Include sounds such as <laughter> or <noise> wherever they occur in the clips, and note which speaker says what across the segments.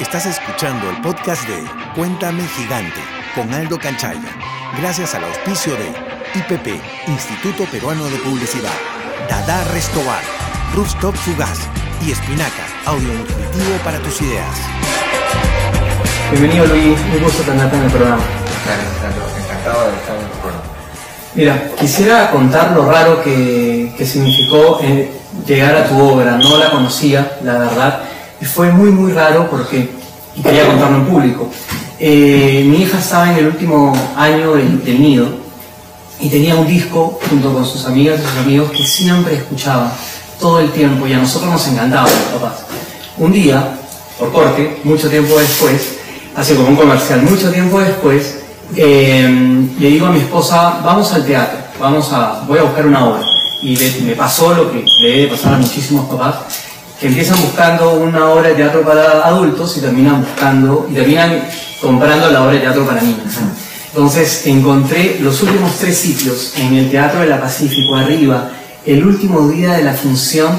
Speaker 1: Estás escuchando el podcast de Cuéntame Gigante con Aldo Canchaya, gracias al auspicio de IPP, Instituto Peruano de Publicidad, Dada Restobar, Rooftop Fugaz y Espinaca, audio nutritivo para tus ideas.
Speaker 2: Bienvenido Luis, un gusto tenerte en el programa.
Speaker 3: Encantado de estar en el programa.
Speaker 2: Mira, quisiera contar lo raro que, que significó eh, llegar a tu obra. No la conocía, la verdad, fue muy, muy raro porque, y quería contarlo en público. Eh, mi hija estaba en el último año del, del nido y tenía un disco junto con sus amigas y sus amigos que siempre escuchaba todo el tiempo y a nosotros nos encantaba, papás. Un día, por corte, mucho tiempo después, hace como un comercial, mucho tiempo después, eh, le digo a mi esposa, vamos al teatro, vamos a, voy a buscar una obra. Y le- me pasó lo que le debe pasar a muchísimos papás, que empiezan buscando una obra de teatro para adultos y terminan buscando, y terminan comprando la obra de teatro para niños. Entonces encontré los últimos tres sitios en el Teatro de la Pacífico, arriba, el último día de la función,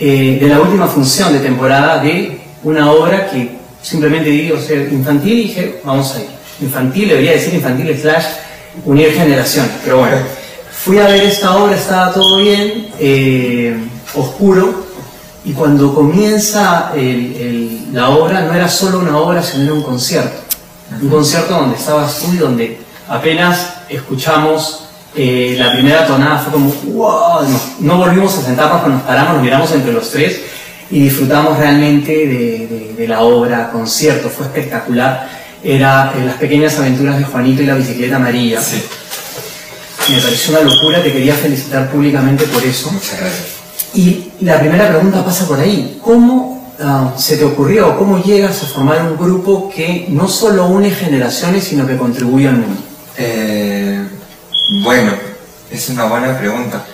Speaker 2: eh, de la última función de temporada de una obra que simplemente digo ser infantil y dije, vamos a ir. Infantil, debería decir infantil slash unir generaciones, pero bueno. Fui a ver esta obra, estaba todo bien, eh, oscuro, y cuando comienza el- el- la obra, no era solo una obra, sino era un concierto. Un concierto donde estabas tú y donde apenas escuchamos eh, la primera tonada, fue como, wow, no, no volvimos a sentarnos, nos paramos, nos miramos entre los tres y disfrutamos realmente de, de- de la obra, concierto, fue espectacular. Era eh, Las pequeñas aventuras de Juanito y la bicicleta amarilla.
Speaker 3: Sí,
Speaker 2: Me pareció una locura, te quería felicitar públicamente por eso.
Speaker 3: muchas gracias.
Speaker 2: Y la primera pregunta pasa por ahí. ¿Cómo ah, se te ocurrió, cómo llegas a formar un grupo que no solo une generaciones, sino que contribuye al mundo?
Speaker 3: Eh, bueno, es una buena pregunta.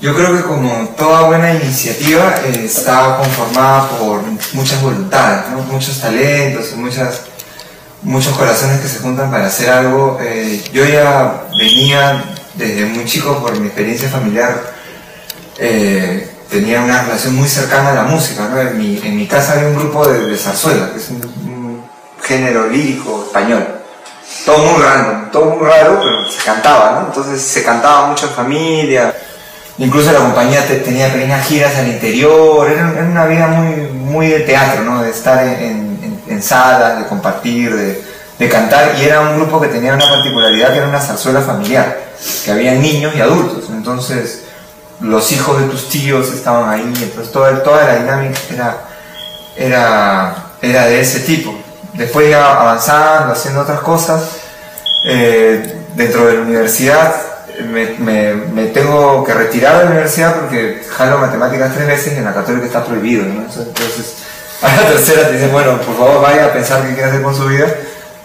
Speaker 3: Yo creo que como toda buena iniciativa eh, está conformada por muchas voluntades, ¿no? muchos talentos muchas, muchos corazones que se juntan para hacer algo. Eh, yo ya venía desde muy chico por mi experiencia familiar, eh, tenía una relación muy cercana a la música. ¿no? En, mi, casa había un grupo de, zarzuela, que es un, género lírico español todo muy random, todo muy raro, pero se cantaba, ¿no? Entonces se cantaba mucho en familia, incluso la compañía te- tenía pequeñas giras al interior, era, una vida muy, muy de teatro, ¿no? De estar en salas, de compartir, de, de cantar, y era un grupo que tenía una particularidad que era una zarzuela familiar, que había niños y adultos, entonces los hijos de tus tíos estaban ahí, entonces toda, toda la dinámica era, era, era de ese tipo. Después ya avanzando, haciendo otras cosas, eh, dentro de la universidad me, me- tengo que retirar de la universidad porque jalo matemáticas tres veces y en la católica está prohibido. Entonces, a la tercera te dicen, bueno, por favor vaya a pensar qué quiere hacer con su vida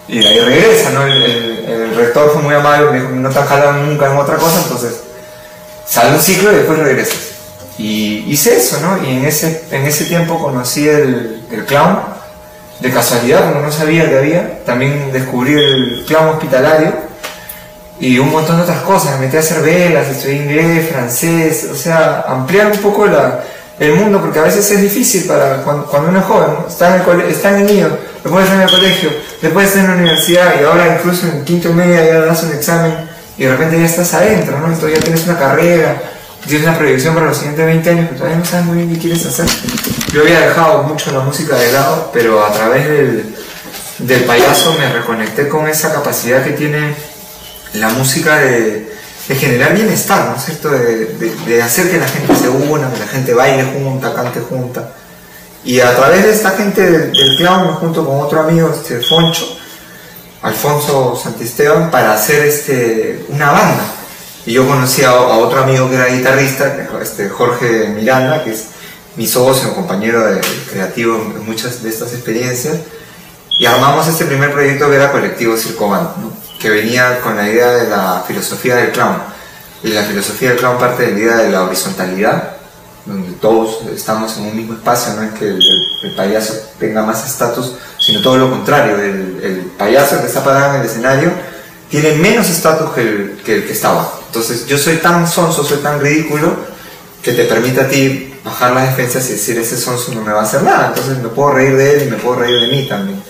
Speaker 3: y ahí regresa, ¿no? El, el- el rector fue muy amable, me dijo, no te jalado nunca en otra cosa, entonces sale un ciclo y después regresas. Y hice eso, ¿no? Y en ese, en ese tiempo conocí el, el clown, de casualidad, como no sabía que había. También descubrí el clown hospitalario y un montón de otras cosas. Me metí a hacer velas, estudié inglés, francés, o sea, ampliar un poco la, el mundo, porque a veces es difícil para cuando, uno es joven, ¿no? está, en el cole- está en el nido, puedes hacer en el colegio, después estar en la universidad y ahora incluso en quinto media ya das un examen y de repente ya estás adentro, ¿no? Entonces ya tienes una carrera, tienes una proyección para los siguientes 20 años, pero todavía no sabes muy bien qué quieres hacer. Yo había dejado mucho la música de lado, pero a través del, del payaso me reconecté con esa capacidad que tiene la música de, generar bienestar, ¿no es cierto? De hacer que la gente se una, que la gente baile junta, cante junta. Y a través de esta gente del, del clown, junto con otro amigo, este Foncho, Alfonso Santisteban, para hacer este, una banda. Y yo conocí a, otro amigo que era guitarrista, este, Jorge Miranda, que es mi socio, compañero creativo en muchas de estas experiencias. Y armamos este primer proyecto que era Colectivo Circobando, ¿no? que venía con la idea de la filosofía del clown. Y la filosofía del clown parte de la idea de la horizontalidad, donde todos estamos en un mismo espacio, no es que el- el payaso tenga más estatus, sino todo lo contrario, el, payaso que está parado en el escenario tiene menos estatus que el, que el está abajo. Entonces yo soy tan sonso, soy tan ridículo, que te permita a ti bajar las defensas y decir, ese sonso no me va a hacer nada, entonces me puedo reír de él y me puedo reír de mí también.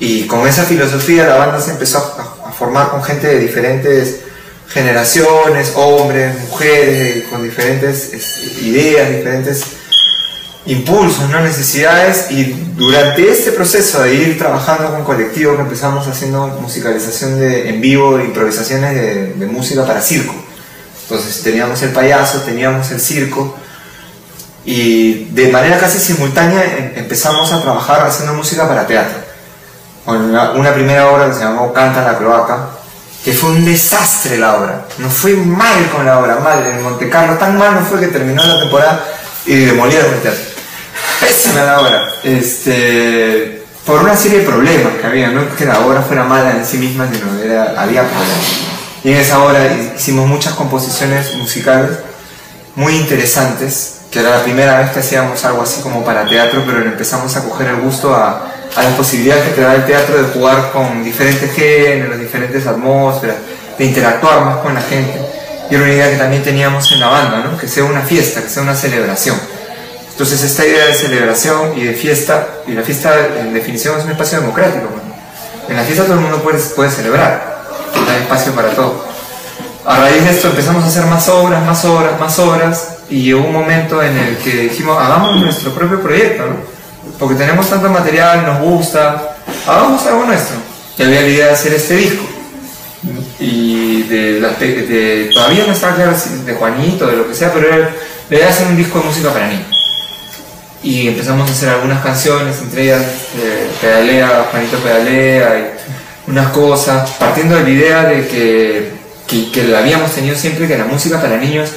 Speaker 3: Y con esa filosofía la banda se empezó a, a formar con gente de diferentes generaciones, hombres, mujeres, con diferentes ideas, diferentes impulsos, ¿no? necesidades y durante este proceso de ir trabajando con colectivos empezamos haciendo musicalización de, en vivo, improvisaciones de, música para circo. Entonces teníamos el payaso, teníamos el circo y de manera casi simultánea em, empezamos a trabajar haciendo música para teatro. Con una, una primera obra que se llamó Canta la cloaca, que fue un desastre la obra. Nos fue mal con la obra, mal. En Monte Carlo tan mal no fue que terminó la temporada y demolieron el teatro. Pésima la obra. Este, por una serie de problemas que había, no es que la obra fuera mala en sí misma, sino era, había problemas. Y en esa obra hicimos muchas composiciones musicales muy interesantes, que era la primera vez que hacíamos algo así como para teatro, pero empezamos a coger el gusto a, a la posibilidad que te da el teatro de jugar con diferentes géneros, diferentes atmósferas, de interactuar más con la gente. Y era una idea que también teníamos en la banda, ¿no? que sea una fiesta, que sea una celebración. Entonces esta idea de celebración y de fiesta, y la fiesta en definición es un espacio democrático. En la fiesta todo el mundo puede, puede celebrar, hay espacio para todo. A raíz de esto empezamos a hacer más obras, más obras, más obras, y llegó un momento en el que dijimos, hagamos nuestro propio proyecto, ¿no? porque tenemos tanto material, nos gusta, hagamos algo nuestro. Y había la idea de hacer este disco. Y de, de, todavía no estaba claro de Juanito, de lo que sea, pero era de hacer un disco de música para niños y empezamos a hacer algunas canciones, entre ellas eh, Pedalea, Juanito Pedalea y unas cosas, partiendo de la idea de que, que, que la habíamos tenido siempre, que la música para niños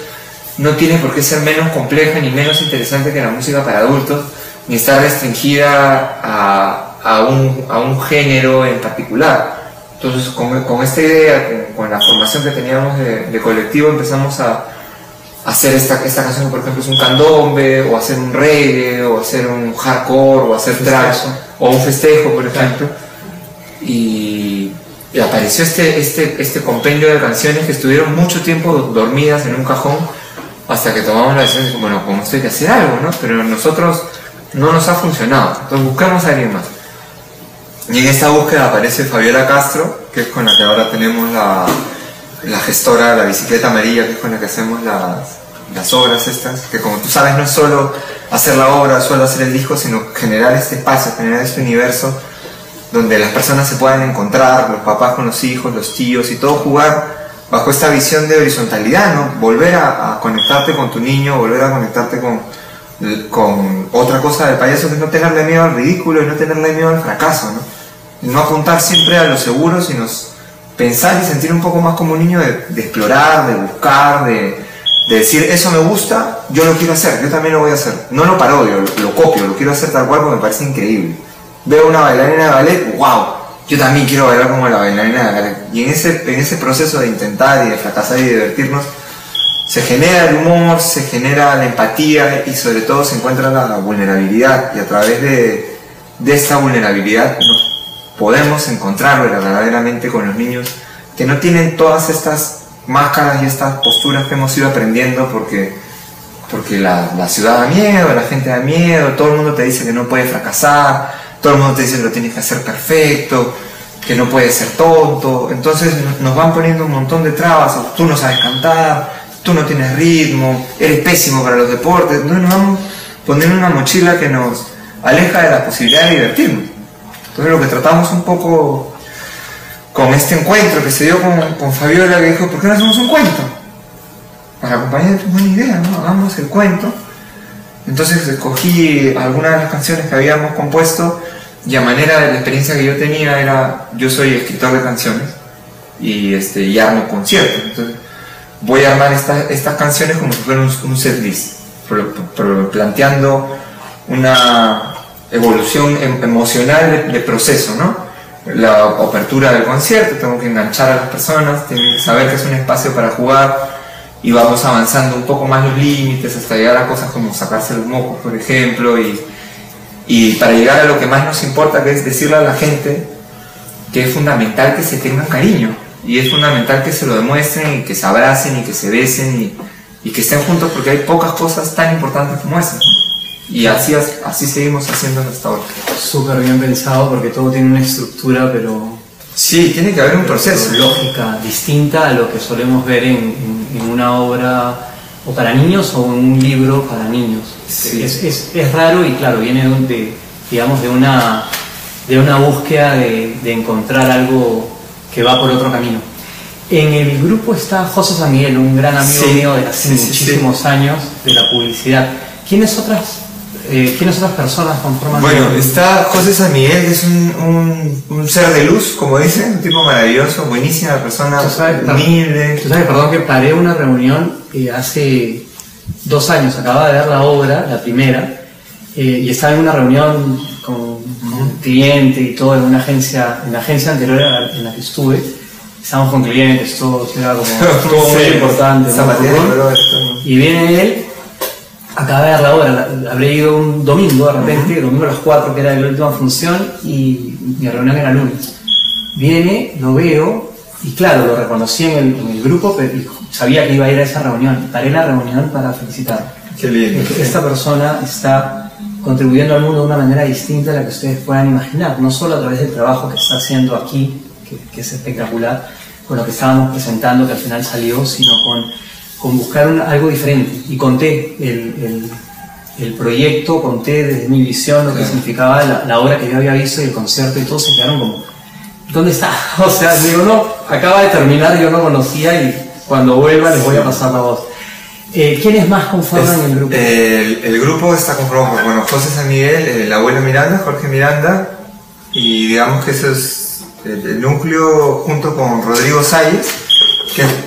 Speaker 3: no tiene por qué ser menos compleja ni menos interesante que la música para adultos, ni estar restringida a, a, un, a un, género en particular. Entonces, con, con esta idea, con, la formación que teníamos de, de colectivo, empezamos a, hacer esta, esta canción, por ejemplo, es un candombe, o hacer un reggae, o hacer un hardcore, o hacer trash, o un festejo, por ejemplo. Y, y, apareció este, este, este compendio de canciones que estuvieron mucho tiempo dormidas en un cajón hasta que tomamos la decisión de, bueno, con esto hay que hacer algo, ¿no? Pero nosotros no nos ha funcionado, entonces buscamos a alguien más. Y en esta búsqueda aparece Fabiola Castro, que es con la que ahora tenemos la, la gestora, la bicicleta amarilla, que es con la que hacemos las, las obras estas, que como tú sabes no es solo hacer la obra, solo hacer el disco, sino generar este espacio, generar este universo donde las personas se puedan encontrar, los papás con los hijos, los tíos y todo jugar bajo esta visión de horizontalidad, ¿no? Volver a, conectarte con tu niño, volver a conectarte con, con otra cosa del payaso que no tenerle miedo al ridículo y no tenerle miedo al fracaso, ¿no? No apuntar siempre a lo seguro, sino pensar y sentir un poco más como un niño de, de explorar, de buscar, de, de, decir, eso me gusta, yo lo quiero hacer, yo también lo voy a hacer. No lo parodio, lo, copio, lo quiero hacer tal cual porque me parece increíble. Veo una bailarina de ballet, wow, yo también quiero bailar como la bailarina de ballet. Y en ese, en ese proceso de intentar y de fracasar y divertirnos, se genera el humor, se genera la empatía y sobre todo se encuentra la vulnerabilidad. Y a través de, de esta vulnerabilidad nos podemos encontrar verdaderamente con los niños que no tienen todas estas máscaras y estas posturas que hemos ido aprendiendo porque, porque la, la, ciudad da miedo, la gente da miedo, todo el mundo te dice que no puede fracasar, todo el mundo te dice que lo tienes que hacer perfecto, que no puedes ser tonto, entonces nos van poniendo un montón de trabas, tú no sabes cantar, tú no tienes ritmo, eres pésimo para los deportes, entonces nos vamos poniendo una mochila que nos aleja de la posibilidad de divertirnos. Entonces lo que tratamos un poco con este encuentro que se dio con, con Fabiola, que dijo, ¿por qué no hacemos un cuento? Para acompañar tu buena idea, ¿no? Hagamos el cuento. Entonces escogí algunas de las canciones que habíamos compuesto y a manera de la experiencia que yo tenía era, yo soy escritor de canciones y, este, y armo conciertos. Entonces voy a armar esta, estas canciones como si fueran un, un set list, planteando una, evolución em, emocional de, de, proceso, ¿no? La apertura del concierto, tengo que enganchar a las personas, tienen que saber que es un espacio para jugar y vamos avanzando un poco más los límites hasta llegar a cosas como sacarse los mocos, por ejemplo, y, y para llegar a lo que más nos importa, que es decirle a la gente que es fundamental que se tengan cariño y es fundamental que se lo demuestren y que se abracen y que se besen y, y que estén juntos porque hay pocas cosas tan importantes como esas. Y así, así seguimos haciendo hasta ahora.
Speaker 2: Súper bien pensado porque todo tiene una estructura, pero...
Speaker 3: Sí, tiene que haber un proceso.
Speaker 2: Lógica distinta a lo que solemos ver en, en, una obra o para niños o en un libro para niños. Es, es, es, raro y claro, viene de, digamos, de una, de una búsqueda de, de encontrar algo que va por otro camino. En el grupo está José San Miguel, un gran amigo mío de hace muchísimos años de la publicidad. ¿Quiénes otras, eh, ¿Quiénes otras personas conforman?
Speaker 3: Bueno, está José San Miguel, que es un, un, ser de luz, como dicen, un tipo maravilloso, buenísima persona, humilde.
Speaker 2: Tú sabes, perdón, que paré una reunión eh, hace dos años, acababa de ver la obra, la primera, eh, y estaba en una reunión con un cliente y todo en una agencia, en la agencia anterior en la que estuve estamos con clientes, todo, era como <laughs> todo muy importante. Y viene él, acaba de ver la hora, habré ido un domingo de repente, domingo a las 4 que era la última función y mi reunión era lunes. Viene, lo veo y claro, lo reconocí en el, en el grupo, pero sabía que iba a ir a esa reunión. Paré la reunión para felicitar.
Speaker 3: Qué lindo.
Speaker 2: Esta persona está contribuyendo al mundo de una manera distinta a la que ustedes puedan imaginar, no solo a través del trabajo que está haciendo aquí, que, que es espectacular, con lo que estábamos presentando, que al final salió, sino con, con buscar algo diferente. Y conté el, el, el, proyecto, conté desde mi visión lo que significaba la, la, obra que yo había visto y el concierto, y todos se quedaron como, ¿dónde está? <laughs> O sea, digo, no, acaba de terminar, yo no conocía y cuando vuelva les voy a pasar la voz. Eh, ¿Quiénes más conforman el grupo?
Speaker 3: El, el, grupo está conformado por bueno, José San Miguel, el abuelo Miranda, Jorge Miranda, y digamos que eso es el, núcleo junto con Rodrigo Salles,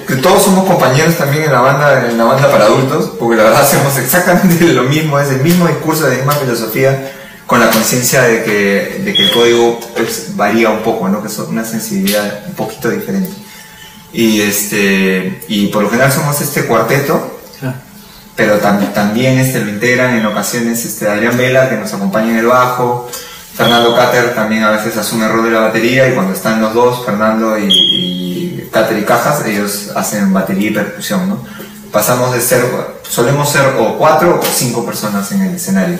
Speaker 3: que, todos somos compañeros también en la banda en la banda para adultos, porque la verdad <laughs> hacemos exactamente lo mismo, es el mismo discurso, la misma filosofía, con la conciencia de que, de que el código pues, varía un poco, ¿no? que es una sensibilidad un poquito diferente. Y, este, y por lo general somos este cuarteto, pero también este, lo integran en ocasiones este, Adrián Vela, que nos acompaña en el bajo, Fernando Cáter también a veces asume el rol de la batería y cuando están los dos, Fernando y, y Cáter y Cajas, ellos hacen batería y percusión, ¿no? Pasamos de ser, solemos ser o cuatro o cinco personas en el escenario.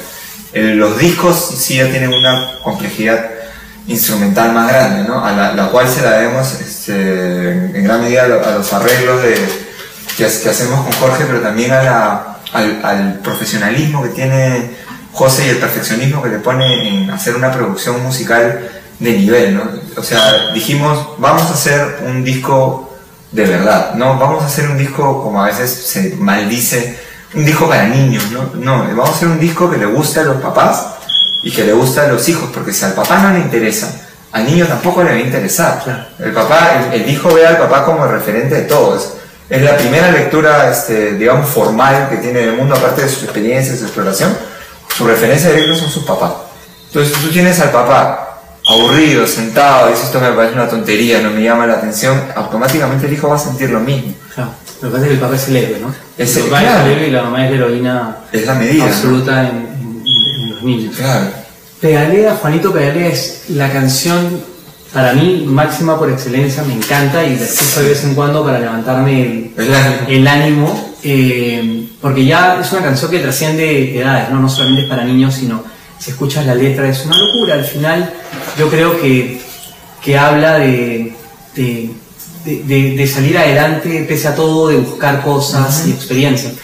Speaker 3: los discos sí ya tienen una complejidad instrumental más grande, ¿no? A la, cual se la debemos este, en gran medida a los arreglos de, que, hacemos con Jorge, pero también a la, al, al profesionalismo que tiene José y el perfeccionismo que le pone en hacer una producción musical de nivel, ¿no? O sea, dijimos, vamos a hacer un disco de verdad, ¿no? Vamos a hacer un disco, como a veces se maldice, un disco para niños, ¿no? No, vamos a hacer un disco que le guste a los papás y que le guste a los hijos, porque si al papá no le interesa, al niño tampoco le va a interesar. El papá, el, hijo ve al papá como el referente de todos. Es la primera lectura, este, digamos, formal que tiene del mundo, aparte de sus experiencias, su exploración su referencia directa son sus papás. Entonces tú tienes al papá aburrido, sentado, dice esto me parece una tontería, no me llama la atención, automáticamente el hijo va a sentir lo mismo.
Speaker 2: Claro, lo que pasa es que el papá es el héroe, ¿no?
Speaker 3: Es
Speaker 2: el, papá es el héroe y la mamá es la heroína
Speaker 3: es la medida,
Speaker 2: absoluta en, los niños.
Speaker 3: Claro.
Speaker 2: Pedalea, Juanito Pedalea es la canción para mí máxima por excelencia, me encanta y la escucho de vez en cuando para levantarme el, el ánimo. Eh, porque ya es una canción que trasciende edades, ¿no? no solamente es para niños, sino si escuchas la letra es una locura. Al final yo creo que, que habla de, de, de, salir adelante pese a todo, de buscar cosas y experiencias.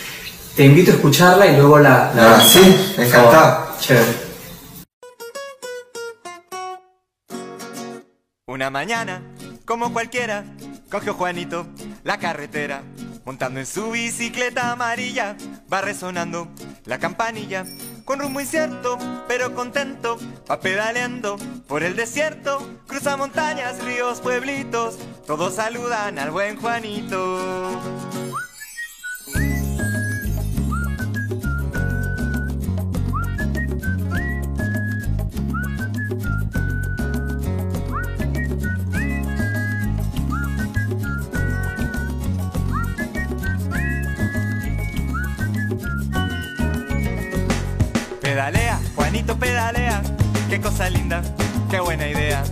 Speaker 2: Te invito a escucharla y luego la...
Speaker 3: la
Speaker 2: ah,
Speaker 3: sí, encantado.
Speaker 2: Oh, chévere.
Speaker 4: Una mañana, como cualquiera, cogió Juanito la carretera Montando en su bicicleta amarilla, va resonando la campanilla. Con rumbo incierto, pero contento, va pedaleando por el desierto. Cruza montañas, ríos, pueblitos, todos saludan al buen Juanito. Cosa linda, qué buena idea.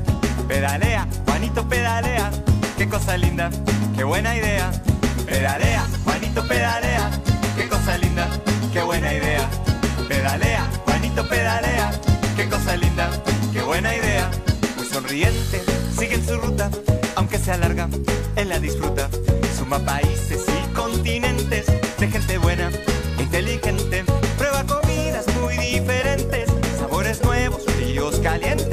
Speaker 4: Pedalea, Juanito pedalea, qué cosa linda, qué buena idea. Pedalea, Juanito pedalea, cosa linda, qué buena idea. Pedalea, Juanito pedalea, qué cosa linda, qué buena idea. Muy sonriente, sigue en su ruta, aunque sea larga, él la disfruta. Suma países y continentes de gente buena, inteligente. колен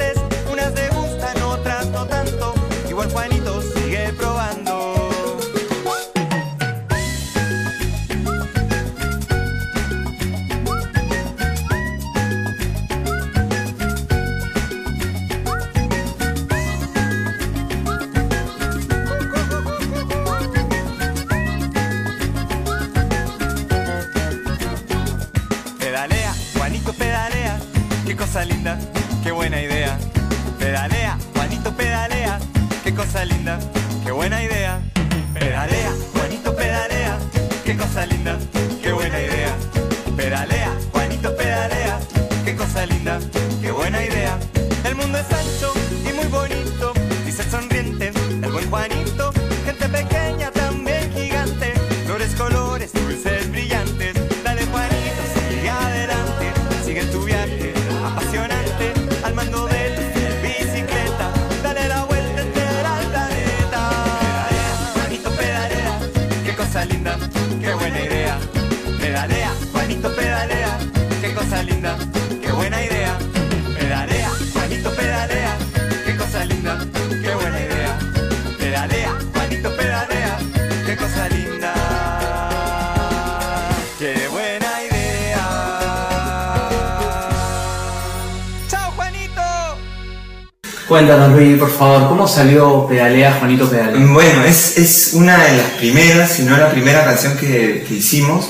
Speaker 2: Cuéntanos, Luis, por favor, ¿cómo salió Pedalea Juanito Pedalea?
Speaker 3: Bueno, es, es una de las primeras, si no la primera canción que, que hicimos.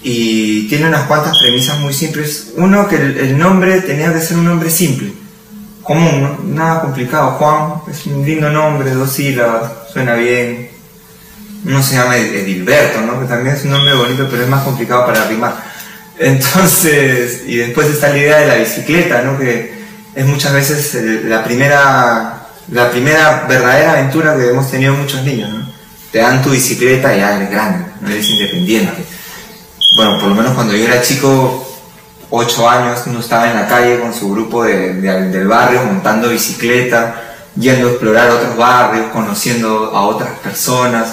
Speaker 3: Y tiene unas cuantas premisas muy simples. Uno, que el, el nombre tenía que ser un nombre simple, común, ¿no? nada complicado. Juan es un lindo nombre, dos sílabas, suena bien. Uno se llama Edilberto, ¿no? que también es un nombre bonito, pero es más complicado para rimar. <laughs> Entonces, y después está la idea de la bicicleta, ¿no? que es muchas veces el- la primera, la primera verdadera aventura que hemos tenido muchos niños. Te dan tu bicicleta y ya eres grande, no eres independiente. Bueno, por lo menos cuando yo era chico, 8 años, uno estaba en la calle con su grupo de- de- del barrio montando bicicleta, yendo a explorar otros barrios, conociendo a otras personas,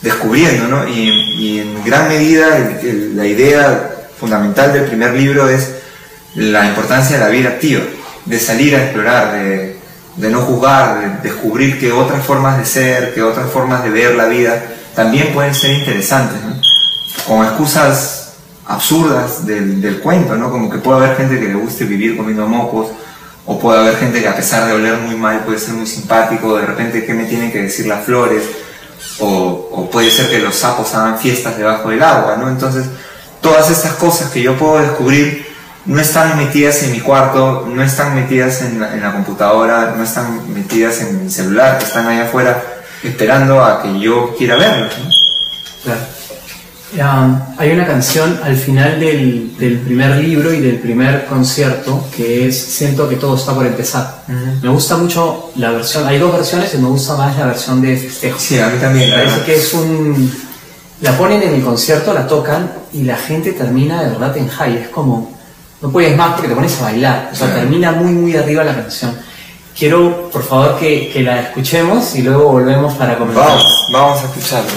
Speaker 3: descubriendo, ¿no? Y, en gran medida la idea fundamental del primer libro es la importancia de la vida activa, de salir a explorar, de, de no juzgar, de descubrir que otras formas de ser, que otras formas de ver la vida también pueden ser interesantes, ¿no? con excusas absurdas del, del cuento, ¿no? Como que puede haber gente que le guste vivir comiendo mocos, o puede haber gente que a pesar de oler muy mal puede ser muy simpático, de repente qué me tienen que decir las flores, o, o puede ser que los sapos hagan fiestas debajo del agua, ¿no? Entonces, todas estas cosas que yo puedo descubrir no están metidas en mi cuarto, no están metidas en la, en la computadora, no están metidas en mi celular, están allá afuera esperando a que yo quiera verlos, ¿no?
Speaker 2: Claro. Um, hay una canción al final del, del primer libro y del primer concierto que es Siento que todo está por empezar. Me gusta mucho la versión, hay dos versiones y me gusta más la versión de festejo.
Speaker 3: Sí, a mí también.
Speaker 2: Me parece que es un... La ponen en el concierto, la tocan y la gente termina de verdad en high. Es como... No puedes más porque te pones a bailar. O sea,
Speaker 3: Claro.
Speaker 2: termina muy, muy arriba la canción. Quiero, por favor, que, que la escuchemos y luego volvemos para comentar.
Speaker 3: Vamos, vamos a escucharlo.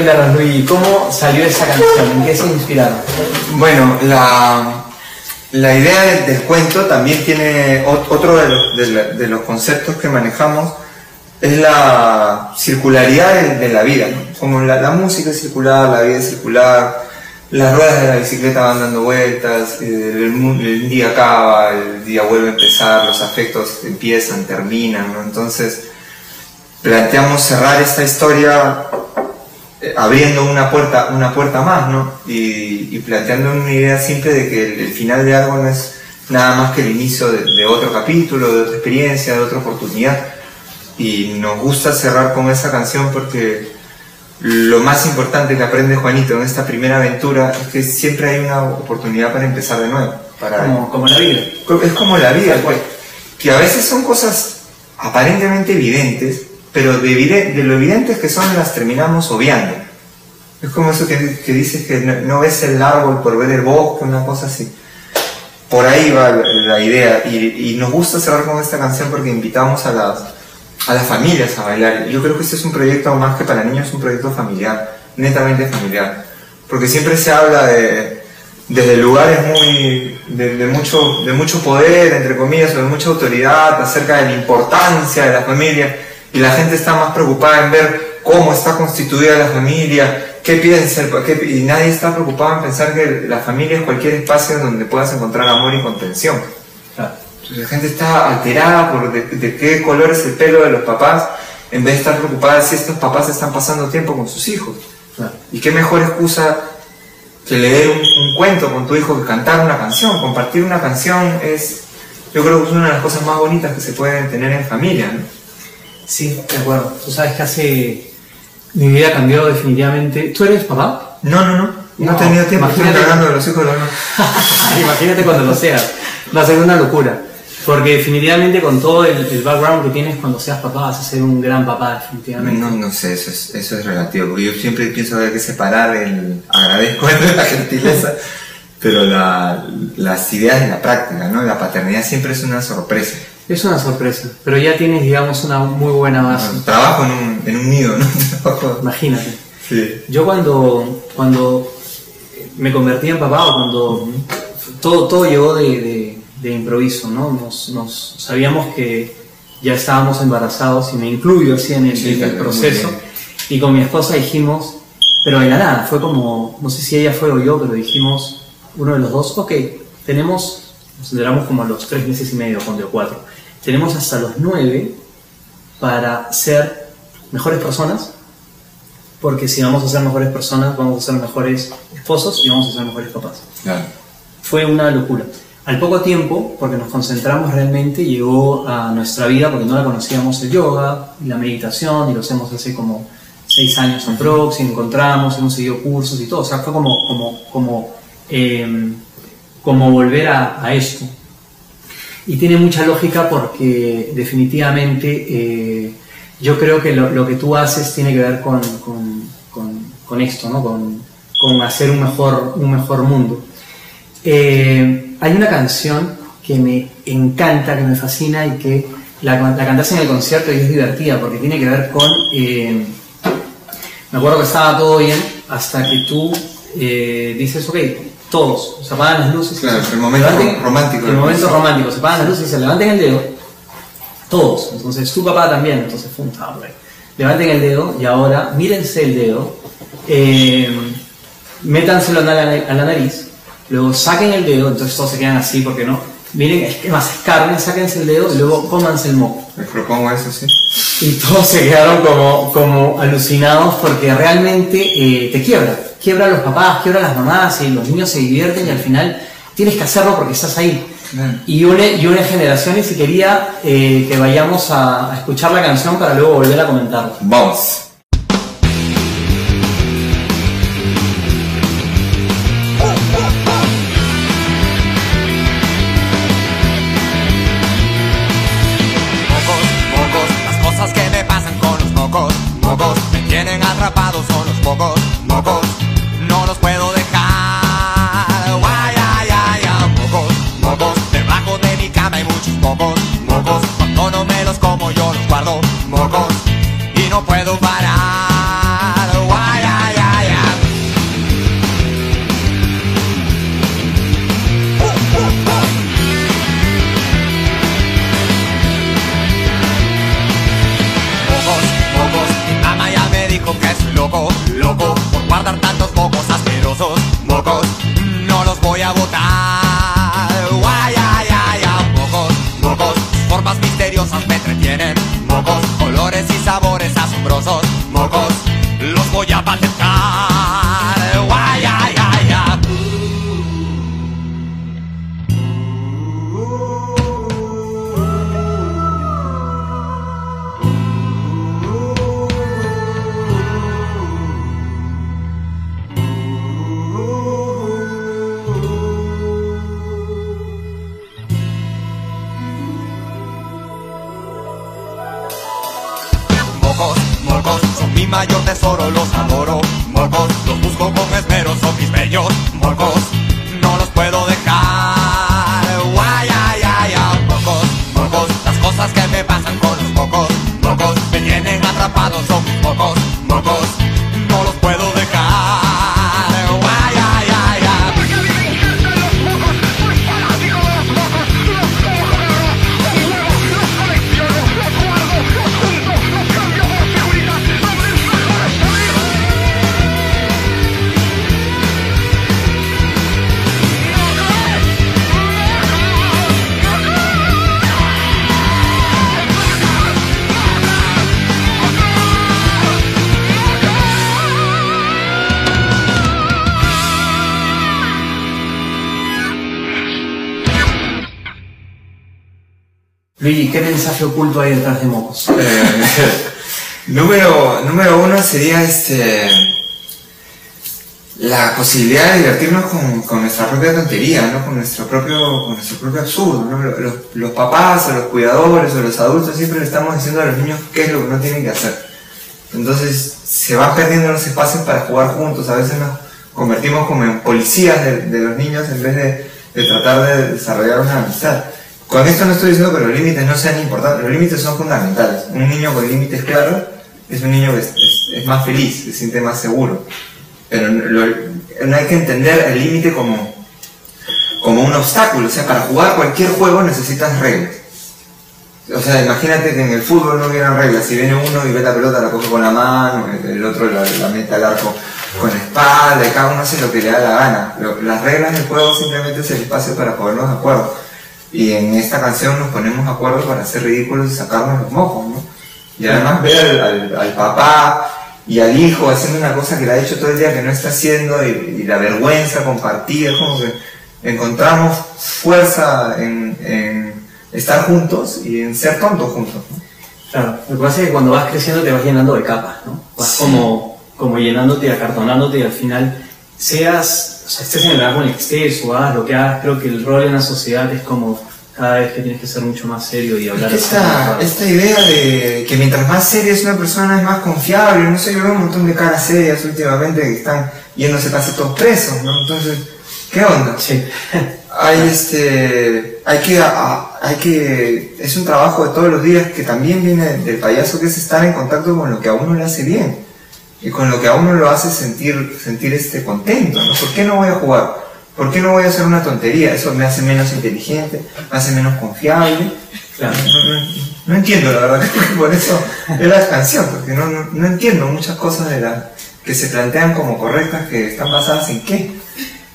Speaker 2: Cuéntanos, ¿cómo salió esa canción? ¿En qué se inspiraron?
Speaker 3: Bueno, la, la idea del, del cuento también tiene ot- otro de los, de de los conceptos que manejamos, es la circularidad de, de la vida. ¿no? Como la, la música es circular, la vida es circular, las ruedas de la bicicleta van dando vueltas, el, mu- el día acaba, el día vuelve a empezar, los afectos empiezan, terminan. ¿no? Entonces, planteamos cerrar esta historia abriendo una puerta, una puerta más, ¿no? Y, y planteando una idea simple de que el, el final de algo no es nada más que el inicio de, de otro capítulo, de otra experiencia, de otra oportunidad. Y nos gusta cerrar con esa canción porque lo más importante que aprende Juanito en esta primera aventura es que siempre hay una oportunidad para empezar de nuevo. Para,
Speaker 2: Como, como la vida.
Speaker 3: es como la vida, pues, que a veces son cosas aparentemente evidentes, pero de, de lo evidentes que son las terminamos obviando. Es como eso que, que dices que no, ves el árbol por ver el bosque, una cosa así. Por ahí va la, idea y, y nos gusta cerrar con esta canción porque invitamos a las, a las familias a bailar. Yo creo que este es un proyecto más que para niños, es un proyecto familiar, netamente familiar. Porque siempre se habla de, desde lugares muy, de, de mucho, de mucho poder, entre comillas, o de mucha autoridad, acerca de la importancia de la familia, y la gente está más preocupada en ver cómo está constituida la familia, qué piensa, qué y nadie está preocupado en pensar que la familia es cualquier espacio donde puedas encontrar amor y contención. La gente está alterada por de, qué color es el pelo de los papás, en vez de estar preocupada si estos papás están pasando tiempo con sus hijos. Y qué mejor excusa que leer un, cuento con tu hijo que cantar una canción. Compartir una canción es, yo creo que es una de las cosas más bonitas que se pueden tener en familia.
Speaker 2: Sí, de acuerdo. Tú sabes que hace. Mi vida cambió definitivamente. ¿Tú eres papá?
Speaker 3: No, no, no. No, he tenido tiempo. Estoy
Speaker 2: imagínate-
Speaker 3: encargando de los hijos de. <laughs>
Speaker 2: Imagínate cuando lo seas. Va a ser una locura. Porque definitivamente con todo el, el background que tienes cuando seas papá vas a ser un gran papá, definitivamente.
Speaker 3: No, no sé, eso es, eso es relativo. porque Yo siempre pienso que hay que separar el agradezco <laughs> de la gentileza, pero la- las ideas de la práctica, ¿no? La paternidad siempre es una sorpresa.
Speaker 2: Es una sorpresa, pero ya tienes, digamos, una muy buena base.
Speaker 3: Trabajo en un, en un nido, ¿no? <laughs> Trabajo-
Speaker 2: Imagínate.
Speaker 3: Sí.
Speaker 2: Yo cuando, cuando me convertí en papá o cuando todo, todo llegó de, de- de improviso, ¿no? Nos, nos- sabíamos que ya estábamos embarazados y me incluyo así en el,
Speaker 3: Sí,
Speaker 2: en el
Speaker 3: claro,
Speaker 2: proceso. Y con mi esposa dijimos, pero de la nada, fue como, no sé si ella fue o yo, pero dijimos, uno de los dos, ok, tenemos, nos enteramos como a los tres meses y medio, cuando cuatro, tenemos hasta los nueve para ser mejores personas, porque si vamos a ser mejores personas, vamos a ser mejores esposos y vamos a ser mejores papás.
Speaker 3: Claro.
Speaker 2: Fue una locura. Al poco tiempo, porque nos concentramos realmente, llegó a nuestra vida, porque no la conocíamos, el yoga y la meditación, y lo hacemos hace como seis años aprox, y encontramos, hemos seguido cursos y todo. O sea, fue como, como, como, eh, como volver a, a esto. Y tiene mucha lógica porque definitivamente eh, yo creo que lo, que tú haces tiene que ver con, con, esto, ¿no? con, hacer un mejor, un mejor mundo. Eh, hay una canción que me encanta, que me fascina y que la, la cantas en el concierto y es divertida porque tiene que ver con... eh, me acuerdo que estaba todo bien hasta que tú dices, ok, todos, se apagan las luces.
Speaker 3: Claro, el momento romántico.
Speaker 2: El momento romántico, se apagan las luces y se levanten el dedo, todos. Entonces tu papá también, entonces fue un tablet. Levanten el dedo y ahora mírense el dedo, eh, métanselo a la, a la nariz, luego saquen el dedo, entonces todos se quedan así porque no. Miren, es que más escarnen, sáquense el dedo y luego cómanse el moco.
Speaker 3: Les propongo eso, sí.
Speaker 2: Y todos se quedaron como, como alucinados porque realmente eh, te quiebra. Quiebra a los papás, quiebra a las mamás y los niños se divierten y al final tienes que hacerlo porque estás ahí. Y une, y une generaciones y quería eh, que vayamos a, a escuchar la canción para luego volver a comentarla.
Speaker 3: Vamos.
Speaker 5: Que me pasan con los mocos, mocos, me tienen atrapado son los mocos, mocos, no los puedo
Speaker 2: oculto hay detrás de Mocos?
Speaker 3: Eh, <laughs> número, número uno sería este la posibilidad de divertirnos con, con nuestra propia tontería, ¿no? con, nuestro propio, con nuestro propio absurdo. ¿no? Los, los papás o los cuidadores o los adultos siempre le estamos diciendo a los niños qué es lo que no tienen que hacer. Entonces se van perdiendo los espacios para jugar juntos. A veces nos convertimos como en policías de, de los niños en vez de, de tratar de desarrollar una amistad. Con esto no estoy diciendo que los límites no sean importantes, los límites son fundamentales. Un niño con límites claros es un niño que es, más feliz, se siente más seguro. Pero no, hay que entender el límite como, como un obstáculo. O sea, para jugar cualquier juego necesitas reglas. O sea, imagínate que en el fútbol no hubieran reglas. Si viene uno y ve la pelota, la coge con la mano, el el otro la, mete al arco con la espalda, y cada uno hace lo que le da la gana. Las reglas del juego simplemente es el espacio para ponernos de acuerdo. Y en esta canción nos ponemos de acuerdo para hacer ridículos y sacarnos los mocos, ¿no? Y además ver al, al- al papá y al hijo haciendo una cosa que le ha hecho todo el día que no está haciendo y, y la vergüenza compartida, es como que encontramos fuerza en, en estar juntos y en ser tontos juntos. ¿no?
Speaker 2: Claro, lo que pasa es que cuando vas creciendo te vas llenando de capas, ¿no? Vas
Speaker 3: Sí.
Speaker 2: como, como llenándote, acartonándote y al final seas, o sea, estés en el árbol en el que estés o hagas lo que hagas, creo que el rol en la sociedad es como cada vez que tienes que ser mucho más serio y hablar
Speaker 3: esta, esta idea de que mientras más seria es una persona es más confiable, no sé, yo veo un montón de caras serias últimamente que están yéndose casi todos presos, ¿no? Entonces, ¿qué onda?
Speaker 2: Sí.
Speaker 3: Hay este, hay que, hay que, es un trabajo de todos los días que también viene del payaso que es estar en contacto con lo que a uno le hace bien y con lo que a uno lo hace sentir, sentir este contento, ¿no? ¿Por qué no voy a jugar? ¿Por qué no voy a hacer una tontería? Eso me hace menos inteligente, me hace menos confiable.
Speaker 2: Claro.
Speaker 3: No, no- no entiendo, la verdad, <laughs> por eso es la canción, porque no, no, no entiendo muchas cosas de la, que se plantean como correctas, que están basadas en qué.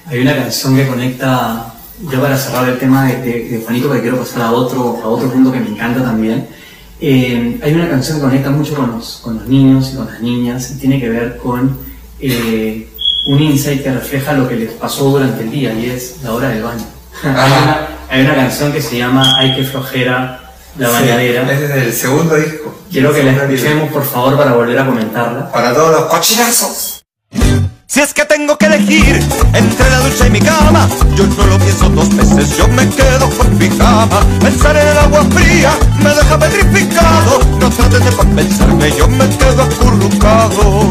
Speaker 2: Hay una canción que conecta, ya para cerrar el tema de, de- de Juanito, que quiero pasar a otro, a otro punto que me encanta también. Eh, hay una canción que conecta mucho con los, con los niños y con las niñas y tiene que ver con eh, un insight que refleja lo que les pasó durante el día y es la hora del baño. <laughs> hay, una, hay una canción que se llama Ay que flojera la
Speaker 3: Sí,
Speaker 2: bañadera.
Speaker 3: es desde el segundo disco.
Speaker 2: Quiero que la escuchemos por favor para volver a comentarla.
Speaker 3: Para todos los cochinazos.
Speaker 4: Si es que tengo que elegir entre la ducha y mi cama, yo no lo pienso dos veces, yo me quedo con mi cama. Pensar en el agua fría me deja petrificado. No trates de convencerme, yo me quedo acurrucado.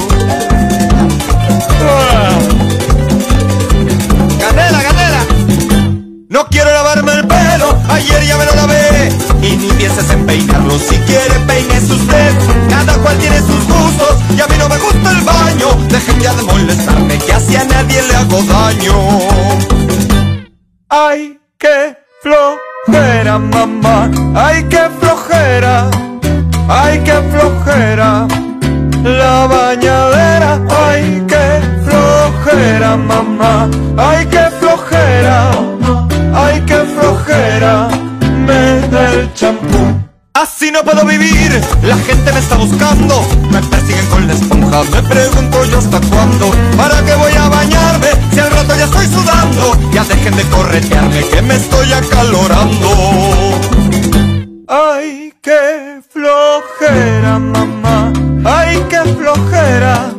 Speaker 4: Ay qué flojera, ay qué flojera, me da el champú. Así no puedo vivir, la gente me está buscando, me persiguen con la esponja, me pregunto yo hasta cuándo, ¿para qué voy a bañarme si al rato ya estoy sudando? Ya dejen de corretearme que me estoy acalorando. Ay, qué flojera, mamá. Ay, qué flojera.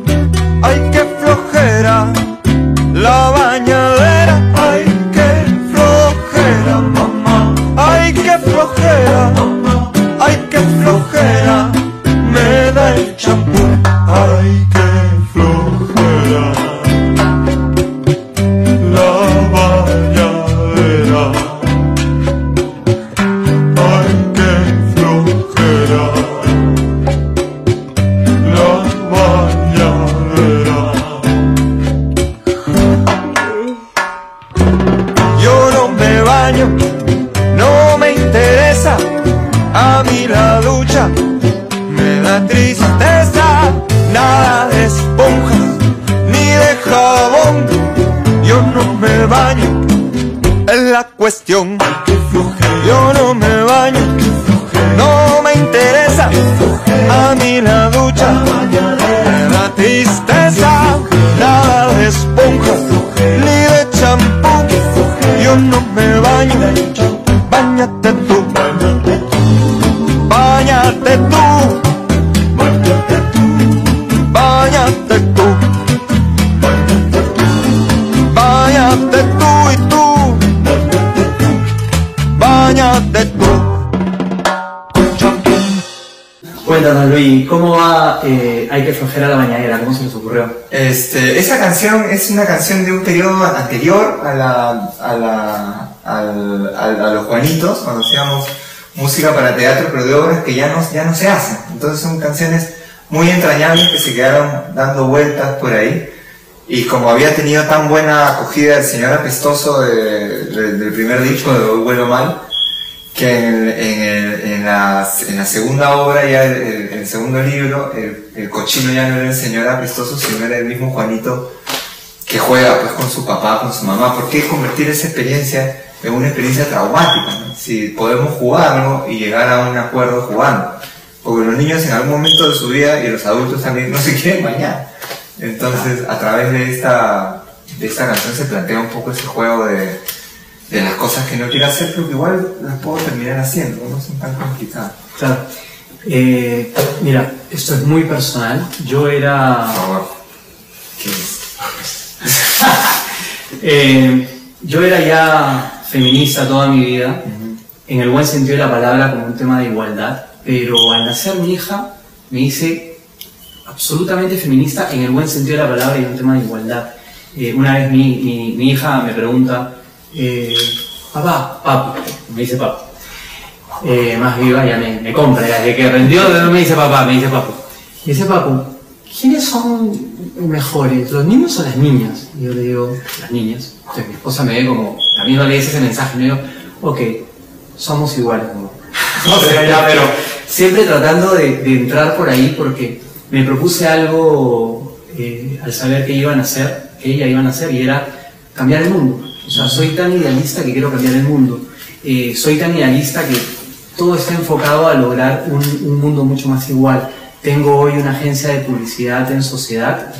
Speaker 4: La ducha me da tristeza Nada de esponjas ni de jabón Yo no me baño es la cuestión. Yo no me baño, no me interesa. A mí la ducha me da tristeza. Nada de esponja ni de champú. Yo no me baño, bañate tú. Bañate tú. Bañate tú. Bañate tú y tú. Bañate tú.
Speaker 2: Cuéntanos Luis, ¿cómo va eh, Hay que flojera la bañadera? ¿Cómo se les ocurrió?
Speaker 3: Este, esa canción es una canción de un periodo anterior a la, a la, al- al- a los Juanitos, cuando hacíamos música para teatro, pero de obras que ya no, ya no se hacen. Entonces son canciones muy entrañables que se quedaron dando vueltas por ahí. Y como había tenido tan buena acogida el señor apestoso de- de- del primer disco de Vuelo Mal, que en, en el- en la, en la segunda obra, ya el, el- el segundo libro, el cochino ya no era el señor apestoso, sino era el mismo Juanito que juega pues con su papá, con su mamá. ¿Por qué convertir esa experiencia en una experiencia traumática? no? Si podemos jugarlo y llegar a un acuerdo jugando. Porque los niños en algún momento de su vida y los adultos también no <laughs> se quieren bañar. Entonces, a través de esta, de esta canción se plantea un poco ese juego de, de las cosas que no quiero hacer, pero que igual las puedo terminar haciendo, no son tan complicadas.
Speaker 2: Claro. Eh, mira, esto es muy personal. Yo era...
Speaker 3: Por favor. ¿Qué es? <laughs>
Speaker 2: Eh, yo era ya feminista toda mi vida. en el buen sentido de la palabra como un tema de igualdad, pero al nacer mi hija me hice absolutamente feminista en el buen sentido de la palabra y en un tema de igualdad. Eh, una vez mi, mi- mi hija me pregunta, eh, papá, papu, me dice papu, eh, más viva ya me, me compra, ya desde que rendió no me dice papá, me dice papu. Me dice papu, ¿quiénes son mejores, los niños o las niñas? Y yo le digo, las niñas. Mi esposa me ve como, también no le dice ese mensaje, me digo, ok, somos iguales, <laughs> siempre tratando de, de entrar por ahí porque me propuse algo eh, al saber que iban a hacer, que ella iban a hacer, y era cambiar el mundo. O sea, soy tan idealista que quiero cambiar el mundo. Eh, soy tan idealista que todo está enfocado a lograr un, un mundo mucho más igual. Tengo hoy una agencia de publicidad en sociedad,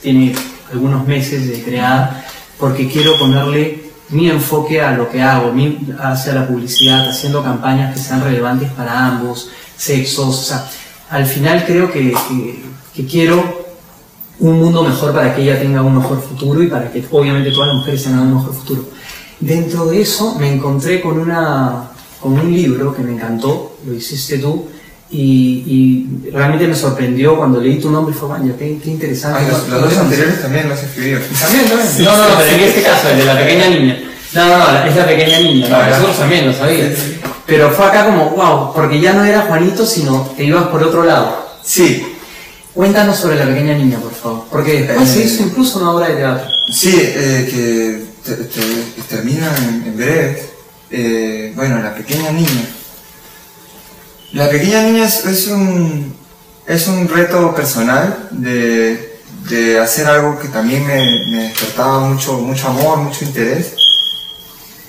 Speaker 2: tiene algunos meses de creada, porque quiero ponerle mi enfoque a lo que hago, hacia la publicidad, haciendo campañas que sean relevantes para ambos sexos. O sea, al final creo que, que- que quiero un mundo mejor para que ella tenga un mejor futuro y para que obviamente todas las mujeres tengan un mejor futuro. Dentro de eso me encontré con, una, con un libro que me encantó, lo hiciste tú, y, y realmente me sorprendió cuando leí tu nombre y fue, "Vaya, qué, qué interesante.
Speaker 3: Ay, los, los dos anteriores también los escribió. También, <laughs> también.
Speaker 2: No, no, no, pero en este caso, el de la pequeña niña. No, no, no, es la pequeña niña, no,
Speaker 3: Ah,
Speaker 2: nosotros también lo sabías. Pero fue acá como, wow, porque ya no era Juanito, sino te ibas por otro lado.
Speaker 3: Sí,
Speaker 2: Cuéntanos sobre la pequeña niña, por favor. Porque después
Speaker 3: Eh,
Speaker 2: se hizo incluso una obra de teatro.
Speaker 3: Sí, eh, que te- termina en, en breve. Eh, bueno, la pequeña niña. La pequeña niña es, un, es un reto personal de, de hacer algo que también me, me despertaba mucho, mucho amor, mucho interés.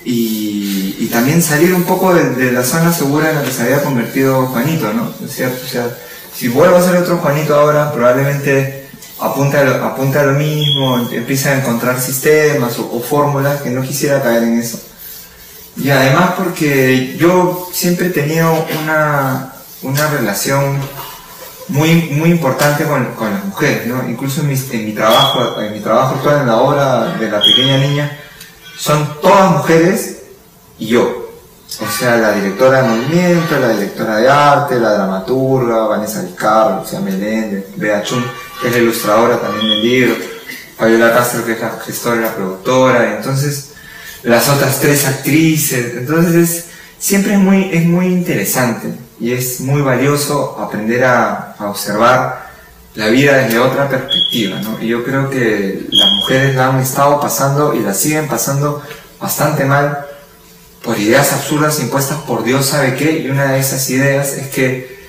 Speaker 3: Y, y también salir un poco de, de la zona segura en la que se había convertido Juanito, ¿no? Es cierto, o sea, si vuelvo a ser otro Juanito ahora, probablemente apunta a lo, apunta a lo mismo, empieza a encontrar sistemas o, o fórmulas que no quisiera caer en eso. Y además porque yo siempre he tenido una, una relación muy, muy importante con, con las mujeres, ¿no? Incluso en mi, en mi trabajo, en mi trabajo actual, en la obra de la pequeña niña, son todas mujeres y yo. O sea, la directora de movimiento, la directora de arte, la dramaturga, Vanessa Vizcarra, Lucía Meléndez, Bea Chun, que es la ilustradora también del libro, Fabiola Castro, que es la gestora y la productora, entonces las otras tres actrices, entonces es, siempre es muy, es muy interesante y es muy valioso aprender a, observar la vida desde otra perspectiva. Y yo creo que las mujeres la han estado pasando y la siguen pasando bastante mal por ideas absurdas impuestas por Dios sabe qué, y una de esas ideas es que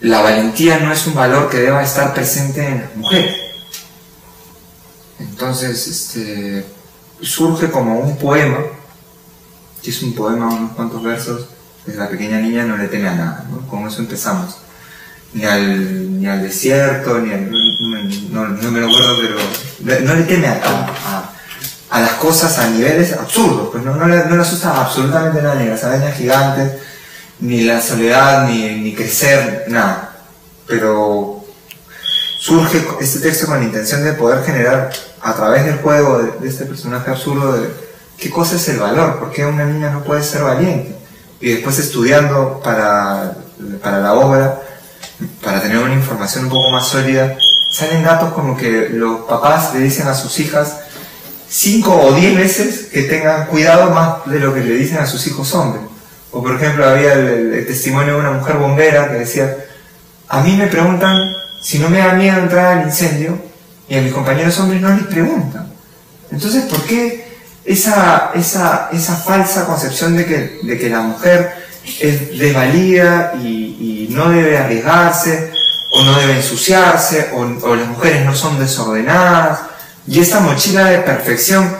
Speaker 3: la valentía no es un valor que deba estar presente en las mujeres. Entonces, este, surge como un poema, que es un poema, unos cuantos versos, de la pequeña niña no le teme a nada. Con eso empezamos. Ni al, ni al desierto, ni al, no, no me lo acuerdo, pero no le teme a, a- a las cosas a niveles absurdos, pues no, no, le, no le asusta absolutamente nada, ni las arañas gigantes, ni la soledad, ni, ni crecer, nada. Pero surge este texto con la intención de poder generar a través del juego de, este personaje absurdo de qué cosa es el valor, por qué una niña no puede ser valiente. Y después estudiando para, para la obra, para tener una información un poco más sólida, salen datos como que los papás le dicen a sus hijas cinco o diez veces que tengan cuidado más de lo que le dicen a sus hijos hombres. O por ejemplo había el, el testimonio de una mujer bombera que decía, a mí me preguntan si no me da miedo entrar al incendio y a mis compañeros hombres no les preguntan. Entonces, ¿por qué esa, esa, esa falsa concepción de que, de que la mujer es desvalida y, no debe arriesgarse, o no debe ensuciarse, o, o las mujeres no son desordenadas, y esta mochila de perfección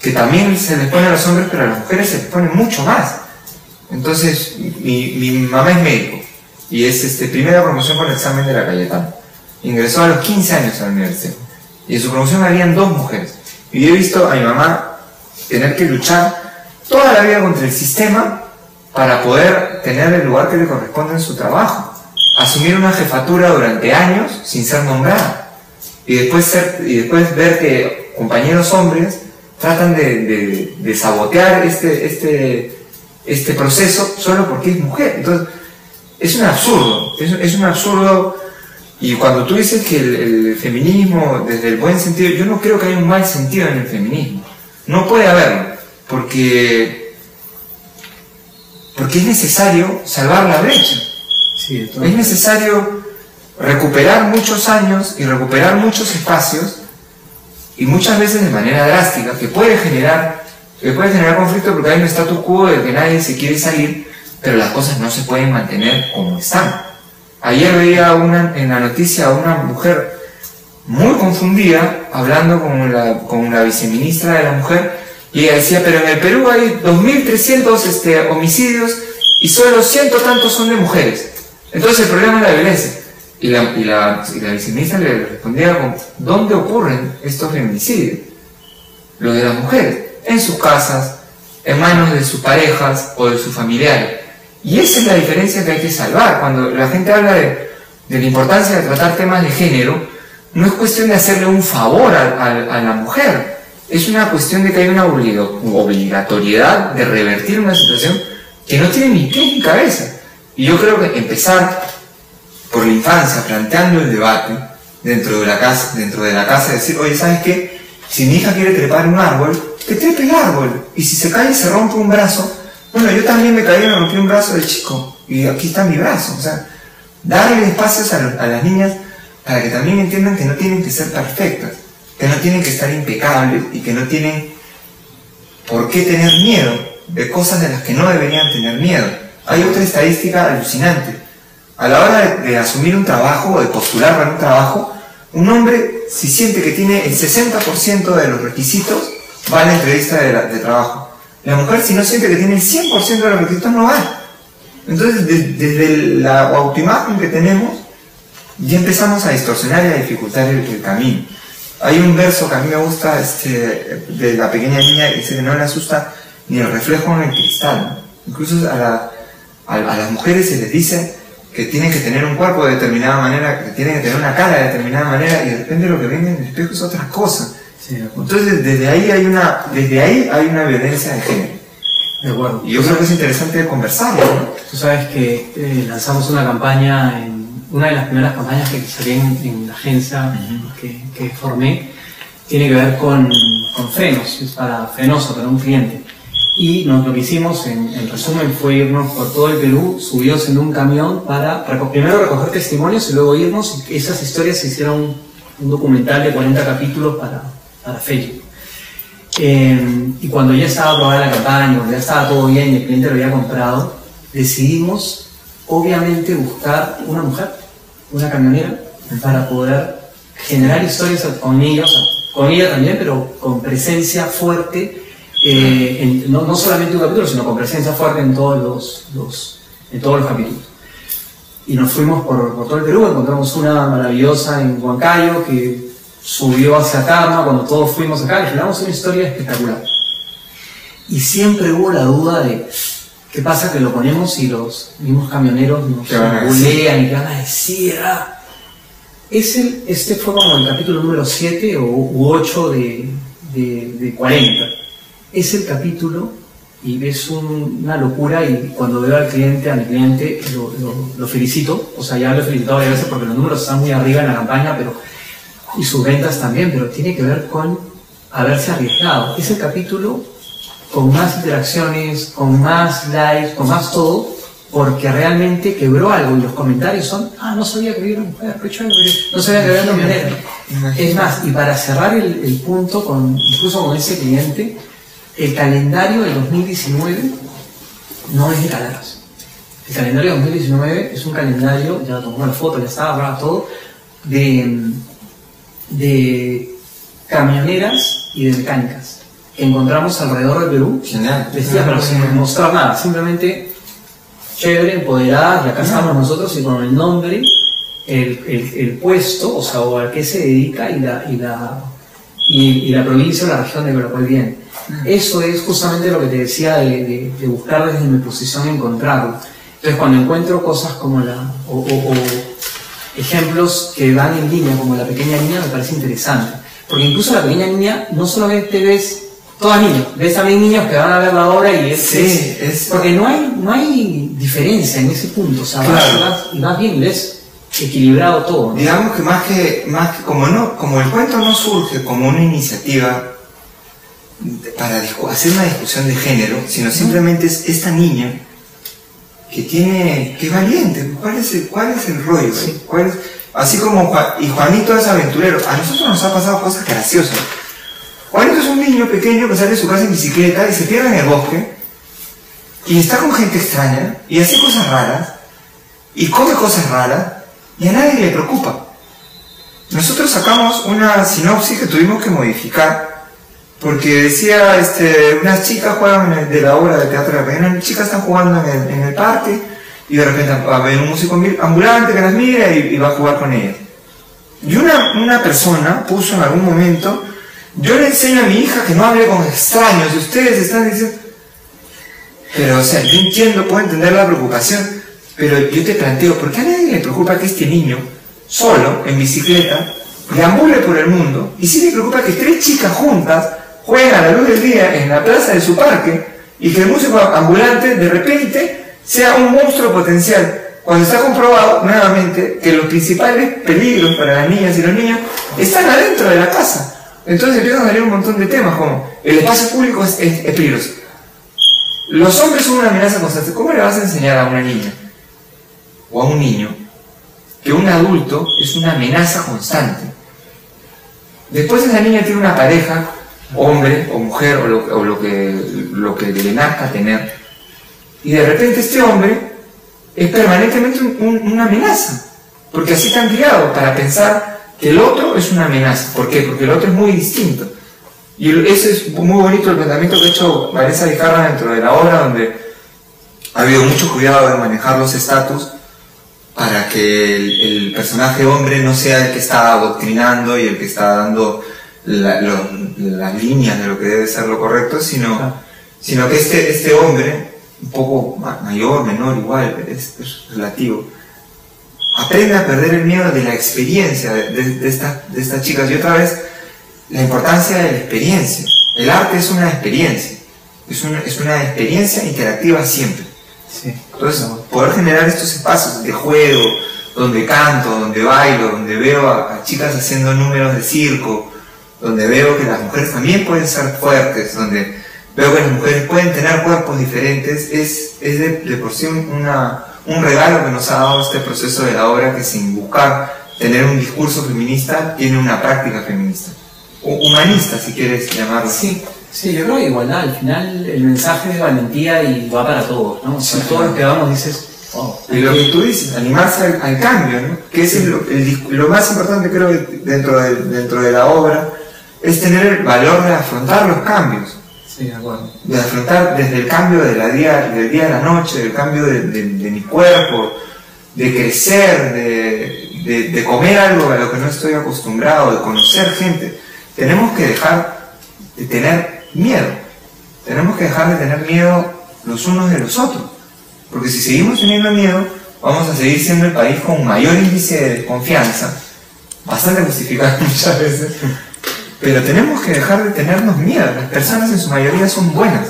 Speaker 3: que también se les pone a los hombres, pero a las mujeres se les pone mucho más. Entonces, mi, mi mamá es médico y es este, primera promoción con el examen de la Cayetana. Ingresó a los 15 años a la universidad y en su promoción habían dos mujeres. Y yo he visto a mi mamá tener que luchar toda la vida contra el sistema para poder tener el lugar que le corresponde en su trabajo. Asumir una jefatura durante años sin ser nombrada. Y después, ser, y después ver que compañeros hombres tratan de, de- de sabotear este, este, este proceso solo porque es mujer. Entonces, es un absurdo, es, es un absurdo. Y cuando tú dices que el, el feminismo, desde el buen sentido, yo no creo que haya un mal sentido en el feminismo. No puede haberlo, porque, porque es necesario salvar la brecha.
Speaker 2: Sí,
Speaker 3: Es necesario recuperar muchos años y recuperar muchos espacios y muchas veces de manera drástica que puede generar que puede generar conflicto porque hay un status quo de que nadie se quiere salir pero las cosas no se pueden mantener como están ayer veía una, en la noticia a una mujer muy confundida hablando con la, con la viceministra de la mujer y ella decía pero en el Perú hay 2.300 este, homicidios y solo ciento tantos son de mujeres entonces el problema es la violencia y la, y la, y la viceministra le respondía con, ¿dónde ocurren estos feminicidios? Los de las mujeres, en sus casas, en manos de sus parejas o de sus familiares. Y esa es la diferencia que hay que salvar. Cuando la gente habla de, la importancia de tratar temas de género, no es cuestión de hacerle un favor a, la mujer, es una cuestión de que hay una obligatoriedad de revertir una situación que no tiene ni pies ni cabeza. Y yo creo que empezar por la infancia, planteando el debate dentro de la casa, dentro de la casa, decir, oye, ¿sabes qué? Si mi hija quiere trepar un árbol, que trepe el árbol. Y si se cae y se rompe un brazo, bueno, yo también me caí y me rompí un brazo de chico. Y aquí está mi brazo. O sea, darle espacios a, las niñas para que también entiendan que no tienen que ser perfectas, que no tienen que estar impecables y que no tienen por qué tener miedo de cosas de las que no deberían tener miedo. Hay otra estadística alucinante. A la hora de, asumir un trabajo o de postular para un trabajo, un hombre, si siente que tiene el 60% de los requisitos, va a la entrevista de trabajo. La mujer, si no siente que tiene el 100% de los requisitos, no va. Entonces, de- desde la autoimagen que tenemos, ya empezamos a distorsionar y a dificultar el, camino. Hay un verso que a mí me gusta este, de la pequeña niña y dice que no le asusta ni el reflejo en el cristal. Incluso la- a las mujeres se les dice que tienen que tener un cuerpo de determinada manera, que tienen que tener una cara de determinada manera y de repente lo que ven en el espejo es otra cosa.
Speaker 2: Sí, de acuerdo.
Speaker 3: Entonces desde ahí hay una, desde ahí hay una violencia de género.
Speaker 2: De acuerdo.
Speaker 3: Y yo creo que es interesante conversarlo, ¿no?
Speaker 2: Tú sabes que eh, lanzamos una campaña, en, una de las primeras campañas que salí en, en la agencia que, que formé, tiene que ver con, con frenos, es para Frenoso, para un cliente. Y nos, lo que hicimos, en, en resumen, fue irnos por todo el Perú, subidos en un camión para reco- primero recoger testimonios y luego irnos, y esas historias se hicieron un documental de 40 capítulos para, para Facebook. Eh, y cuando ya estaba aprobada la campaña, cuando ya estaba todo bien y el cliente lo había comprado, decidimos obviamente buscar una mujer, una camionera, para poder generar historias con ella, o sea, con ella también, pero con presencia fuerte, eh, en- no, no solamente un capítulo, sino con presencia fuerte en todos los, los- en todos los capítulos. Y nos fuimos por, por todo el Perú, encontramos una maravillosa en Huancayo que subió hacia Tama, cuando todos fuimos acá, le generamos una historia espectacular. Y siempre hubo la duda de qué pasa que lo ponemos y los mismos camioneros nos bulean y qué van a decir. ah. Es el, este fue como el capítulo número 7 o, u 8 de, de, de 40. Es el capítulo y es un- una locura y cuando veo al cliente, a mi cliente, lo, lo- lo felicito. O sea, ya lo he felicitado varias veces porque los números están muy arriba en la campaña, pero y sus ventas también, pero tiene que ver con haberse arriesgado. Es el capítulo con más interacciones, con más likes, con más todo, porque realmente quebró algo y los comentarios son, ah, no sabía que había una mujer, qué chévere, no sabía que había una mujer. Es más, y para cerrar el, el punto, con, incluso con ese cliente, el calendario del 2019 no es de caladas. El calendario de 2019 es un calendario, ya tomó la foto, ya estaba, todo, de, de camioneras y de mecánicas que encontramos alrededor del Perú,
Speaker 3: Genial.
Speaker 2: vestidas pero sin mostrar nada, simplemente chévere, empoderadas, y acá estamos nosotros y con el nombre, el, el- el puesto, o sea, o a qué se dedica y la, y la, y, y la provincia o la región de la cual viene. Eso es justamente lo que te decía de, de- de buscar desde mi posición encontrarlo. Entonces, cuando encuentro cosas como la, o, o- o ejemplos que van en línea, como la pequeña niña, me parece interesante. Porque incluso la pequeña niña no solamente ves todos niños. Ves también niños que van a ver la obra y es...
Speaker 3: Sí, es-
Speaker 2: Porque no hay, no hay diferencia en ese punto, o sea,
Speaker 3: Claro.
Speaker 2: vas- bien ves equilibrado todo. ¿no?
Speaker 3: Digamos que más que, más que como no, como el cuento no surge como una iniciativa para hacer una discusión de género, sino simplemente es esta niña que tiene, que es valiente, ¿cuál es el, cuál es el rollo? ¿Cuál es- así como Juan- y Juanito es aventurero, a nosotros nos ha pasado cosas graciosas. Juanito es un niño pequeño que sale de su casa en bicicleta y se pierde en el bosque y está con gente extraña y hace cosas raras y come cosas raras y a nadie le preocupa. Nosotros sacamos una sinopsis que tuvimos que modificar porque decía, este, unas chicas juegan de la obra de teatro de la unas chicas están jugando en el, en el parque y de repente va a haber un músico ambulante que las mira y, y va a jugar con ellas. Y una, una persona puso en algún momento, yo le enseño a mi hija que no hable con extraños y ustedes están diciendo... Pero, o sea, yo entiendo, puedo entender la preocupación, pero yo te planteo, ¿por qué a nadie le preocupa que este niño, solo, en bicicleta, deambule por el mundo? Y sí le preocupa que tres chicas juntas jueguen a la luz del día en la plaza de su parque y que el músico ambulante de repente sea un monstruo potencial. Cuando está comprobado nuevamente que los principales peligros para las niñas y los niños están adentro de la casa. Entonces empiezan a salir un montón de temas como el espacio público es- es peligroso. Los hombres son una amenaza constante. ¿Cómo le vas a enseñar a una niña o a un niño que un adulto es una amenaza constante? Después esa niña tiene una pareja, hombre o mujer o lo, que, lo que le nazca tener, y de repente este hombre es permanentemente un- un- una amenaza, porque así te han criado para pensar que el otro es una amenaza. ¿Por qué? Porque el otro es muy distinto. Y ese es muy bonito el planteamiento que ha hecho Vanessa Vijarra dentro de la obra, donde ha habido mucho cuidado de manejar los estatus para que el, el personaje hombre no sea el que está adoctrinando y el que está dando la- las líneas de lo que debe ser lo correcto, sino,
Speaker 2: Claro.
Speaker 3: sino que este, este hombre, un poco ma- mayor, menor, igual, es, es relativo, aprende a perder el miedo de la experiencia de, de, de esta- de estas chicas. Y otra vez, la importancia de la experiencia. El arte es una experiencia, es una, es una experiencia interactiva siempre.
Speaker 2: Sí.
Speaker 3: Entonces, poder generar estos espacios de juego, donde canto, donde bailo, donde veo a, a chicas haciendo números de circo, donde veo que las mujeres también pueden ser fuertes, donde veo que las mujeres pueden tener cuerpos diferentes, es, es de, de por sí una, un regalo que nos ha dado este proceso de la obra que sin buscar tener un discurso feminista, tiene una práctica feminista. O humanista, si quieres llamarlo.
Speaker 2: Sí, sí, yo creo que igualdad, al final el mensaje es de valentía y va para todos, ¿no? Si todos los que vamos dices, oh,
Speaker 3: Y lo que tú dices, animarse al, al cambio, ¿no? Que es el- el lo más importante creo dentro de, dentro de la obra, es tener el valor de afrontar los cambios,
Speaker 2: sí, de acuerdo.
Speaker 3: de afrontar desde el cambio de la día, del día a la noche, del cambio de, de- de mi cuerpo, de crecer, de, de- de comer algo a lo que no estoy acostumbrado, de conocer gente. Tenemos que dejar de tener miedo, tenemos que dejar de tener miedo los unos de los otros. Porque si seguimos teniendo miedo, vamos a seguir siendo el país con mayor índice de desconfianza, bastante justificado <laughs> muchas veces, pero tenemos que dejar de tenernos miedo. Las personas en su mayoría son buenas.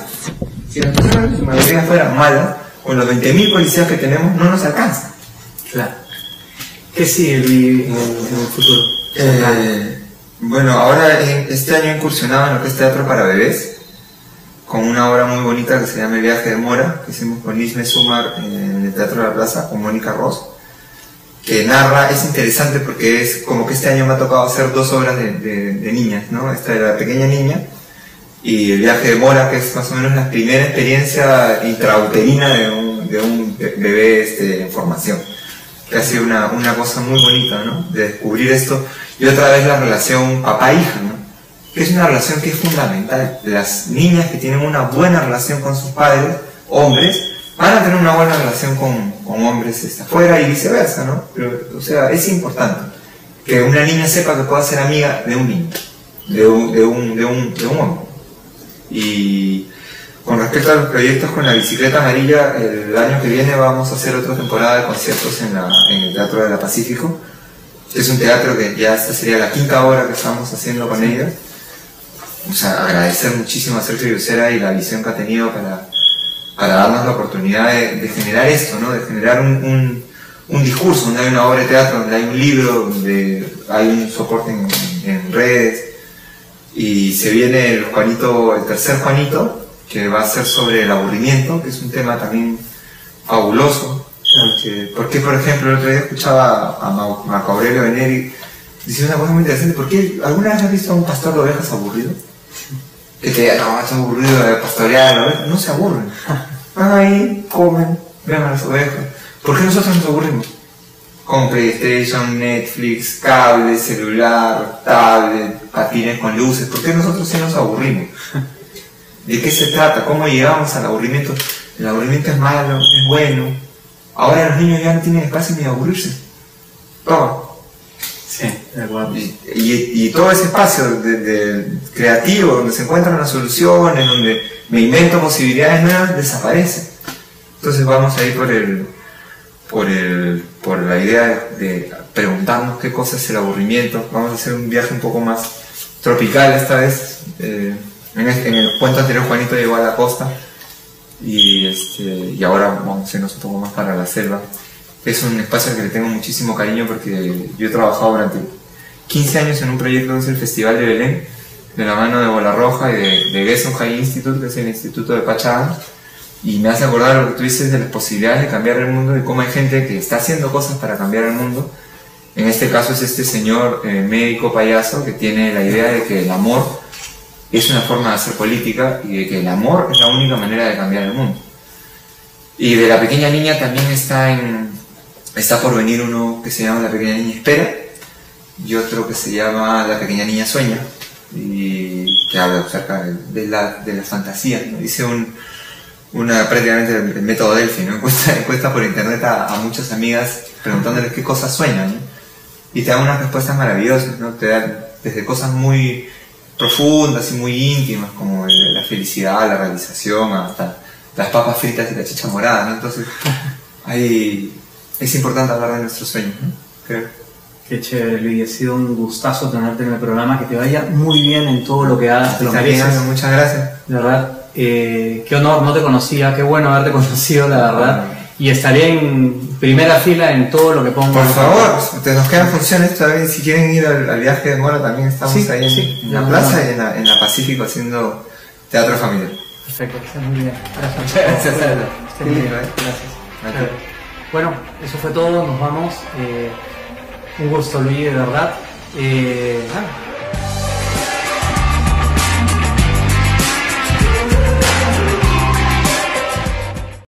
Speaker 3: Si las personas en su mayoría fueran malas, con los 20.000 policías que tenemos no nos alcanza.
Speaker 2: Claro. ¿Qué sigue Luis, en, el- en el futuro?
Speaker 3: Eh, bueno, ahora este año he incursionado en lo que es teatro para bebés, con una obra muy bonita que se llama El viaje de Mora, que hicimos con Liz Sumar en el Teatro de la Plaza, con Mónica Ross, que narra, es interesante porque es como que este año me ha tocado hacer dos obras de, de- niñas, ¿no? Esta de la pequeña niña y El viaje de Mora, que es más o menos la primera experiencia intrauterina de un, de un be- bebé este, en formación que ha sido una, una cosa muy bonita, ¿no? De descubrir esto. Y otra vez la relación papá-hija, ¿no? Que es una relación que es fundamental. Las niñas que tienen una buena relación con sus padres, hombres, van a tener una buena relación con, con hombres este, afuera y viceversa, ¿no? Pero, o sea, es importante que una niña sepa que pueda ser amiga de un niño, de un, de un, de un, de un hombre. Y con respecto a los proyectos con la bicicleta amarilla, el año que viene vamos a hacer otra temporada de conciertos en, la, en el Teatro de la Pacífico, que es un teatro que ya esta sería la quinta obra que estamos haciendo con ellos. o sea, agradecer muchísimo a Sergio Lucera y la visión que ha tenido para, para darnos la oportunidad de, generar esto, ¿no? De generar un, discurso, donde hay una obra de teatro, donde hay un libro, donde hay un soporte en, en redes. Y se viene el Juanito, el tercer Juanito, que va a ser sobre el aburrimiento, que es un tema también fabuloso. Porque, por ejemplo, el otro día escuchaba a Marco Aurelio Veneri decir una cosa muy interesante. ¿Por qué alguna vez has visto a un pastor de ovejas aburrido? Que te diga, no, aburrido de pastorear, la oveja". no se aburren. Ahí, comen, vean a las ovejas. ¿Por qué nosotros nos aburrimos? Con PlayStation, Netflix, cable, celular, tablet, patines con luces. ¿Por qué nosotros sí nos aburrimos? ¿De qué se trata? ¿Cómo llegamos al aburrimiento? El aburrimiento es malo, es bueno. Ahora los niños ya no tienen espacio ni de aburrirse. Toma.
Speaker 2: Sí.
Speaker 3: Y, todo ese espacio creativo, donde se encuentran las soluciones, donde me invento posibilidades nuevas, desaparece. Entonces vamos a ir por el, por el, por la idea de, preguntarnos qué cosa es el aburrimiento. Vamos a hacer un viaje un poco más tropical esta vez. Eh, en, el, en cuento anterior Juanito llegó a la costa y, este, y ahora vamos a irnos un poco más para la selva. Es un espacio al que le tengo muchísimo cariño porque yo he trabajado durante 15 años en un proyecto que es el Festival de Belén, de la mano de Bola Roja y de, de High Institute, que es el Instituto de Pachá. Y me hace acordar lo que tú dices de las posibilidades de cambiar el mundo y cómo hay gente que está haciendo cosas para cambiar el mundo. En este caso es este señor eh, médico payaso que tiene la idea de que el amor es una forma de hacer política y de que el amor es la única manera de cambiar el mundo. Y de la pequeña niña también está en está por venir uno que se llama La pequeña niña espera y otro que se llama La pequeña niña sueña y que habla acerca de, la, de la fantasía. ¿no? Hice un, una prácticamente el, método Delphi, ¿no? <laughs> encuesta, encuesta por internet a, a muchas amigas preguntándoles qué cosas sueñan ¿no? y te dan unas respuestas maravillosas, ¿no? te dan desde cosas muy profundas y muy íntimas como la felicidad, la realización, hasta las papas fritas y la chicha morada, ¿no? Entonces, <laughs> hay, es importante hablar de nuestros sueños, ¿no? Creo.
Speaker 2: Qué chévere, Luis. Ha sido un gustazo tenerte en el programa. Que te vaya muy bien en todo lo que hagas. Te lo mereces.
Speaker 3: Muchas gracias.
Speaker 2: De verdad, eh, qué honor, no te conocía, qué bueno haberte <laughs> conocido, la verdad. Y estaré en primera fila en todo lo que pongas.
Speaker 3: Por favor, te nos quedan funciones todavía. Si quieren ir al, al viaje de Mora, también estamos
Speaker 2: Sí,
Speaker 3: ahí en,
Speaker 2: sí.
Speaker 3: en la
Speaker 2: No,
Speaker 3: plaza
Speaker 2: no.
Speaker 3: y en la, en la Pacífico haciendo teatro familiar.
Speaker 2: Perfecto, estés muy bien. Gracias.
Speaker 3: Muchas gracias,
Speaker 2: muy bien.
Speaker 3: lindo, ¿eh?
Speaker 2: Gracias. Bueno, eso fue todo, nos vamos. Eh, un gusto, Luis, de verdad. Eh,